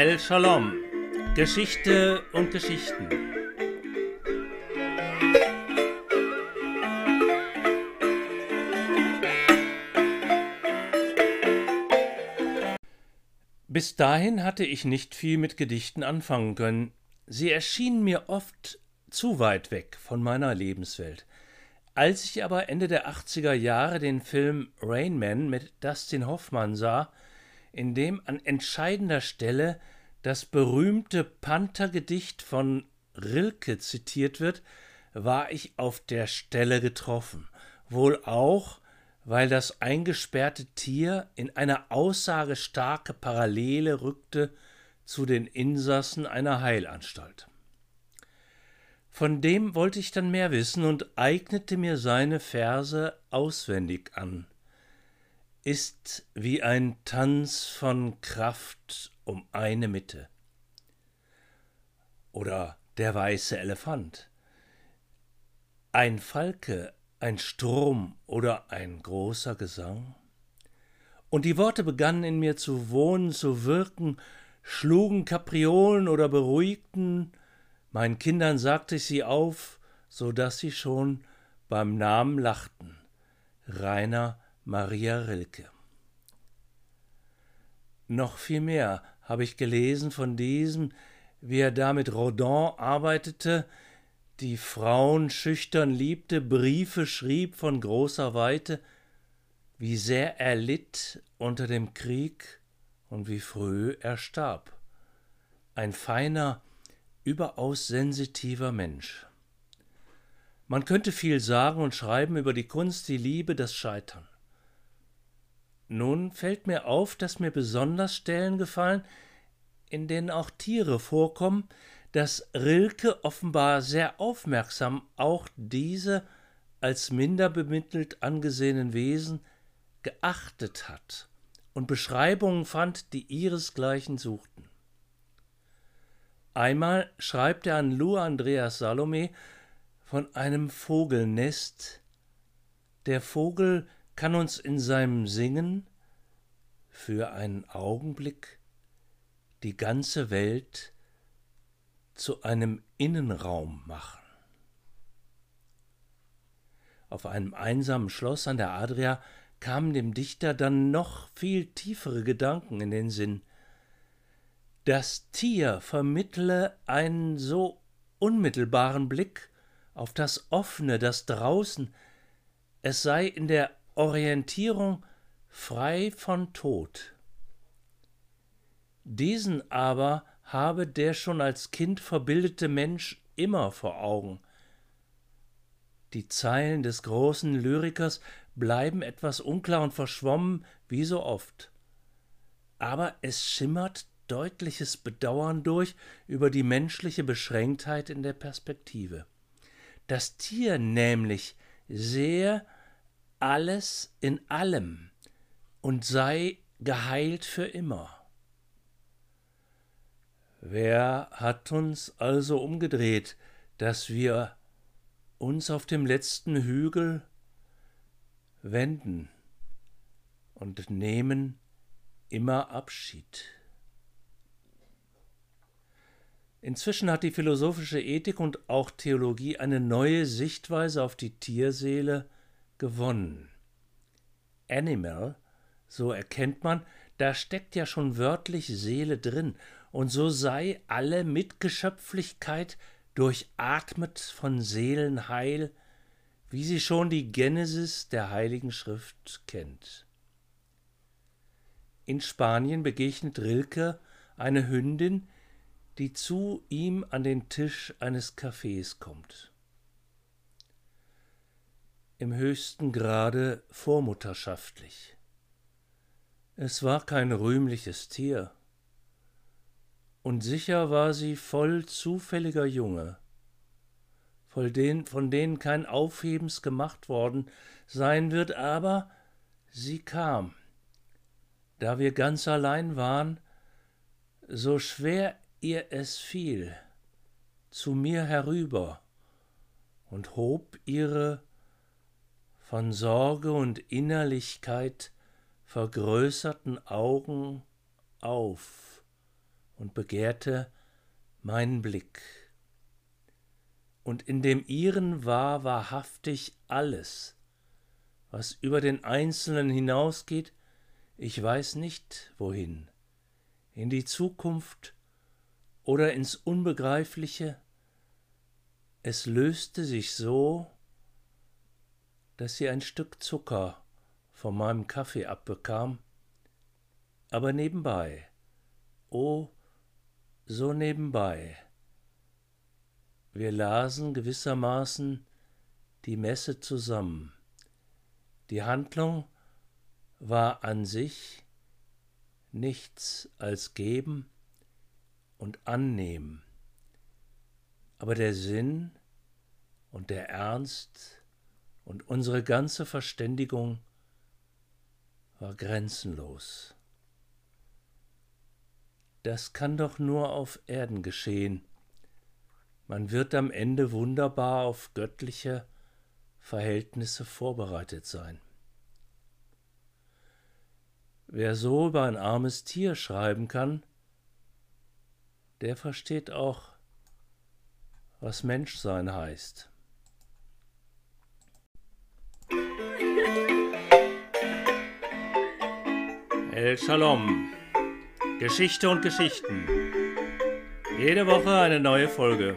El Shalom. Geschichte und Geschichten. Bis dahin hatte ich nicht viel mit Gedichten anfangen können. Sie erschienen mir oft zu weit weg von meiner Lebenswelt. Als ich aber Ende der 80er Jahre den Film Rain Man mit Dustin Hoffmann sah, in dem an entscheidender Stelle das berühmte Panthergedicht von Rilke zitiert wird, war ich auf der Stelle getroffen, wohl auch, weil das eingesperrte Tier in eine aussagestarke Parallele rückte zu den Insassen einer Heilanstalt. Von dem wollte ich dann mehr wissen und eignete mir seine Verse auswendig an ist wie ein Tanz von Kraft um eine Mitte. Oder der weiße Elefant. Ein Falke, ein Sturm oder ein großer Gesang? Und die Worte begannen in mir zu wohnen, zu wirken, schlugen Kapriolen oder beruhigten, meinen Kindern sagte ich sie auf, so dass sie schon beim Namen lachten. Rainer Maria Rilke. Noch viel mehr habe ich gelesen von diesem, wie er da mit Rodin arbeitete, die Frauen schüchtern liebte, Briefe schrieb von großer Weite, wie sehr er litt unter dem Krieg und wie früh er starb. Ein feiner, überaus sensitiver Mensch. Man könnte viel sagen und schreiben über die Kunst, die Liebe, das Scheitern. Nun fällt mir auf, dass mir besonders Stellen gefallen, in denen auch Tiere vorkommen, dass Rilke offenbar sehr aufmerksam auch diese als minder bemittelt angesehenen Wesen geachtet hat und Beschreibungen fand, die ihresgleichen suchten. Einmal schreibt er an Lou Andreas Salome von einem Vogelnest. Der Vogel kann uns in seinem Singen für einen Augenblick die ganze Welt zu einem Innenraum machen. Auf einem einsamen Schloss an der Adria kamen dem Dichter dann noch viel tiefere Gedanken in den Sinn. Das Tier vermittle einen so unmittelbaren Blick auf das Offene, das Draußen, es sei in der Orientierung frei von Tod. Diesen aber habe der schon als Kind verbildete Mensch immer vor Augen. Die Zeilen des großen Lyrikers bleiben etwas unklar und verschwommen, wie so oft. Aber es schimmert deutliches Bedauern durch über die menschliche Beschränktheit in der Perspektive. Das Tier nämlich sehr alles in allem und sei geheilt für immer. Wer hat uns also umgedreht, dass wir uns auf dem letzten Hügel wenden und nehmen immer Abschied? Inzwischen hat die philosophische Ethik und auch Theologie eine neue Sichtweise auf die Tierseele gewonnen. Animal, so erkennt man, da steckt ja schon wörtlich Seele drin, und so sei alle Mitgeschöpflichkeit durchatmet von Seelenheil, wie sie schon die Genesis der Heiligen Schrift kennt. In Spanien begegnet Rilke eine Hündin, die zu ihm an den Tisch eines Cafés kommt im höchsten Grade vormutterschaftlich. Es war kein rühmliches Tier, und sicher war sie voll zufälliger Junge, von denen, von denen kein Aufhebens gemacht worden sein wird, aber sie kam. Da wir ganz allein waren, so schwer ihr es fiel, zu mir herüber und hob ihre von Sorge und Innerlichkeit vergrößerten Augen auf und begehrte meinen Blick. Und in dem ihren war wahrhaftig alles, was über den Einzelnen hinausgeht, ich weiß nicht wohin, in die Zukunft oder ins Unbegreifliche, es löste sich so, dass sie ein Stück Zucker von meinem Kaffee abbekam, aber nebenbei, oh, so nebenbei. Wir lasen gewissermaßen die Messe zusammen. Die Handlung war an sich nichts als geben und annehmen, aber der Sinn und der Ernst und unsere ganze Verständigung war grenzenlos. Das kann doch nur auf Erden geschehen. Man wird am Ende wunderbar auf göttliche Verhältnisse vorbereitet sein. Wer so über ein armes Tier schreiben kann, der versteht auch, was Menschsein heißt. El Shalom. Geschichte und Geschichten. Jede Woche eine neue Folge.